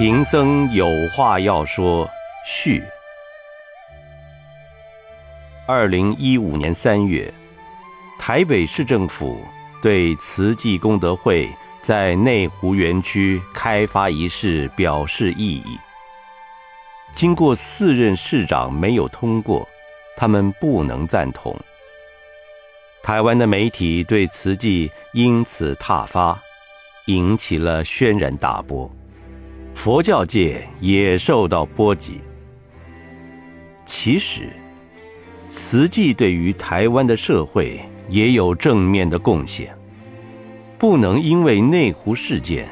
贫僧有话要说。序。二零一五年三月，台北市政府对慈济功德会在内湖园区开发一事表示异议。经过四任市长没有通过，他们不能赞同。台湾的媒体对慈济因此挞伐，引起了轩然大波。佛教界也受到波及。其实，慈济对于台湾的社会也有正面的贡献，不能因为内湖事件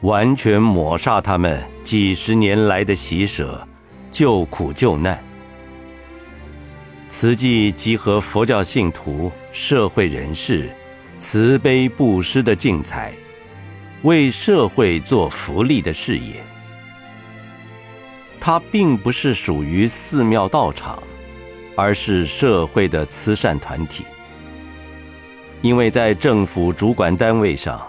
完全抹杀他们几十年来的喜舍、救苦救难。慈济集合佛教信徒、社会人士，慈悲布施的净财。为社会做福利的事业，它并不是属于寺庙道场，而是社会的慈善团体。因为在政府主管单位上，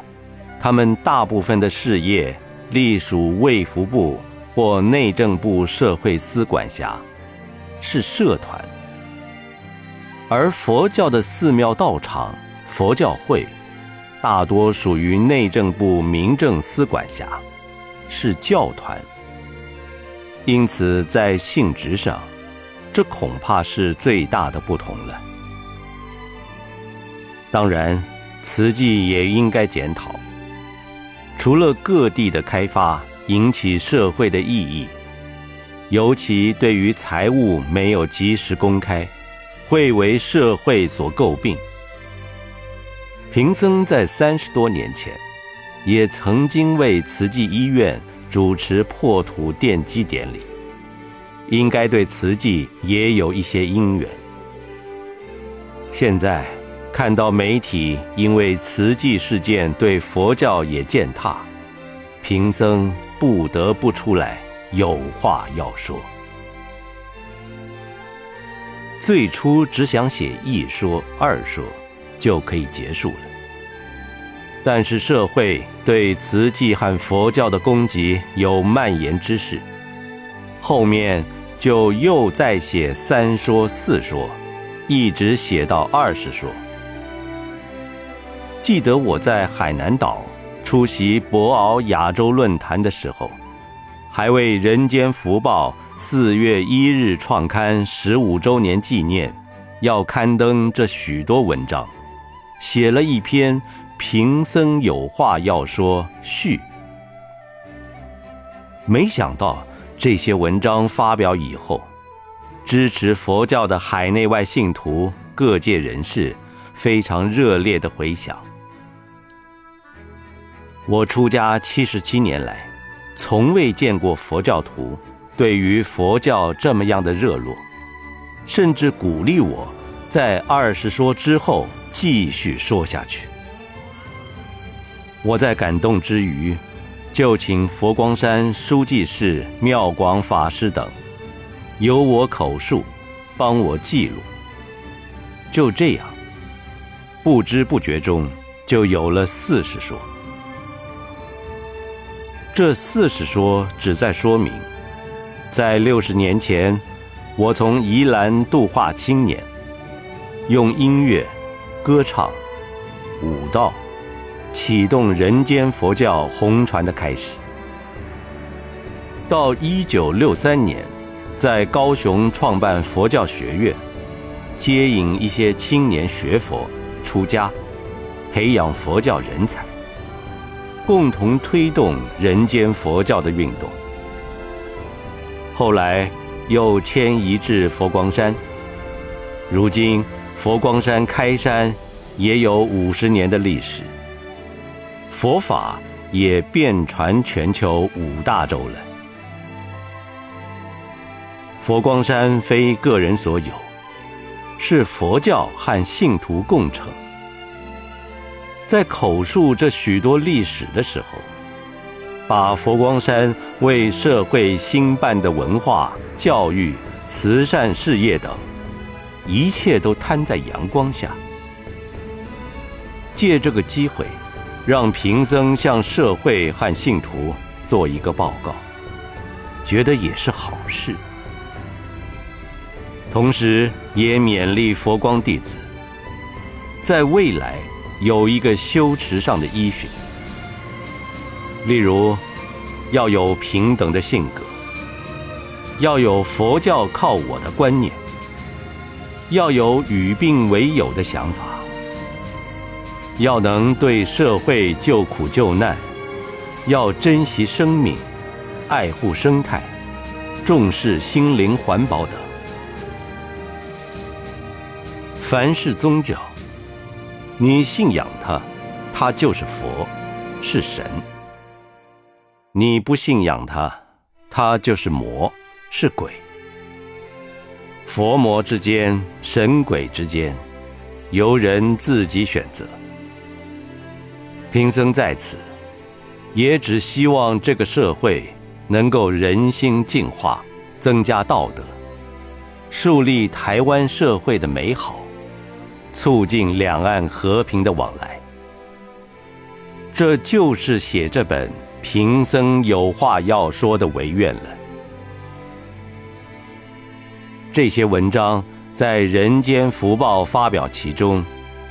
他们大部分的事业隶属卫福部或内政部社会司管辖，是社团；而佛教的寺庙道场、佛教会。大多属于内政部民政司管辖，是教团，因此在性质上，这恐怕是最大的不同了。当然，慈济也应该检讨，除了各地的开发引起社会的异议，尤其对于财务没有及时公开，会为社会所诟病。贫僧在三十多年前，也曾经为慈济医院主持破土奠基典礼，应该对慈济也有一些因缘。现在看到媒体因为慈济事件对佛教也践踏，贫僧不得不出来有话要说。最初只想写一说二说。就可以结束了。但是社会对慈济和佛教的攻击有蔓延之势，后面就又再写三说四说，一直写到二十说。记得我在海南岛出席博鳌亚洲论坛的时候，还为《人间福报》四月一日创刊十五周年纪念，要刊登这许多文章。写了一篇《贫僧有话要说》序，没想到这些文章发表以后，支持佛教的海内外信徒、各界人士非常热烈的回响。我出家七十七年来，从未见过佛教徒对于佛教这么样的热络，甚至鼓励我在二十说之后。继续说下去。我在感动之余，就请佛光山书记室妙广法师等，由我口述，帮我记录。就这样，不知不觉中就有了四十说。这四十说旨在说明，在六十年前，我从宜兰度化青年，用音乐。歌唱、舞蹈，启动人间佛教红传的开始。到一九六三年，在高雄创办佛教学院，接引一些青年学佛、出家，培养佛教人才，共同推动人间佛教的运动。后来又迁移至佛光山，如今。佛光山开山也有五十年的历史，佛法也遍传全球五大洲了。佛光山非个人所有，是佛教和信徒共成。在口述这许多历史的时候，把佛光山为社会兴办的文化、教育、慈善事业等。一切都摊在阳光下，借这个机会，让贫僧向社会和信徒做一个报告。觉得也是好事。同时，也勉励佛光弟子，在未来有一个修持上的依循。例如，要有平等的性格，要有佛教靠我的观念，要有与病为友的想法，要能对社会救苦救难，要珍惜生命，爱护生态，重视心灵环保等。凡是宗教，你信仰它，它就是佛，是神；你不信仰它，它就是魔，是鬼。佛魔之间，神鬼之间，由人自己选择。贫僧在此，也只希望这个社会能够人心净化，增加道德，树立台湾社会的美好。促进两岸和平的往来，这就是写这本贫僧有话要说的唯愿了。这些文章在《人间福报》发表其中，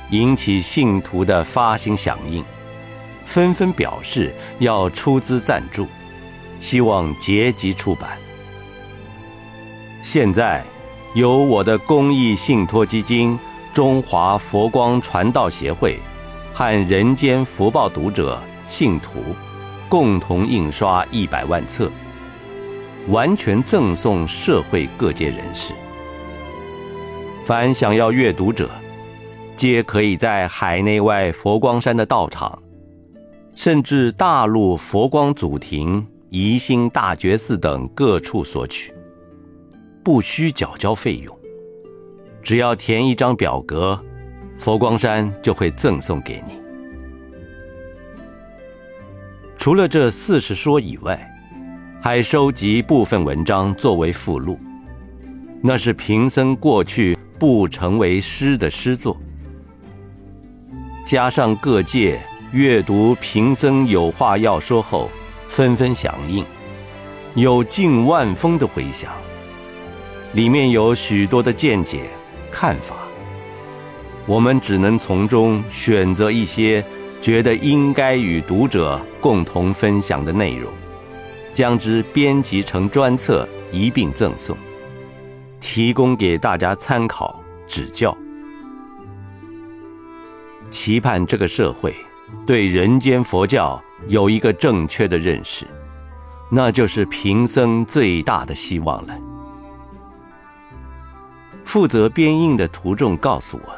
引起信徒的发心响应，纷纷表示要出资赞助，希望结集出版。现在，由我的公益信托基金。中华佛光传道协会和人间福报读者信徒共同印刷一百万册，完全赠送社会各界人士。凡想要阅读者，皆可以在海内外佛光山的道场，甚至大陆佛光祖庭、宜兴大觉寺等各处索取，不需缴交费用。只要填一张表格，佛光山就会赠送给你。除了这四十说以外，还收集部分文章作为附录，那是贫僧过去不成为诗的诗作。加上各界阅读贫僧有话要说后，纷纷响应，有近万封的回响，里面有许多的见解。看法，我们只能从中选择一些觉得应该与读者共同分享的内容，将之编辑成专册一并赠送，提供给大家参考指教。期盼这个社会对人间佛教有一个正确的认识，那就是贫僧最大的希望了。负责编印的图众告诉我，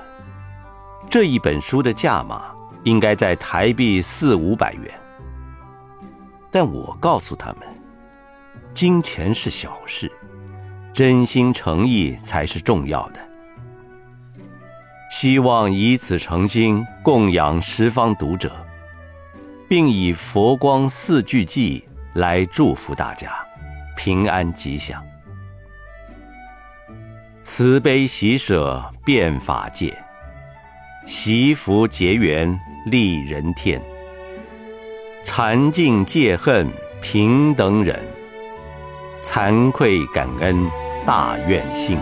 这一本书的价码应该在台币四五百元。但我告诉他们，金钱是小事，真心诚意才是重要的。希望以此诚心供养十方读者，并以佛光四句偈来祝福大家平安吉祥。慈悲喜舍遍法界，习福结缘利人天。禅净戒恨平等忍，惭愧感恩大愿心。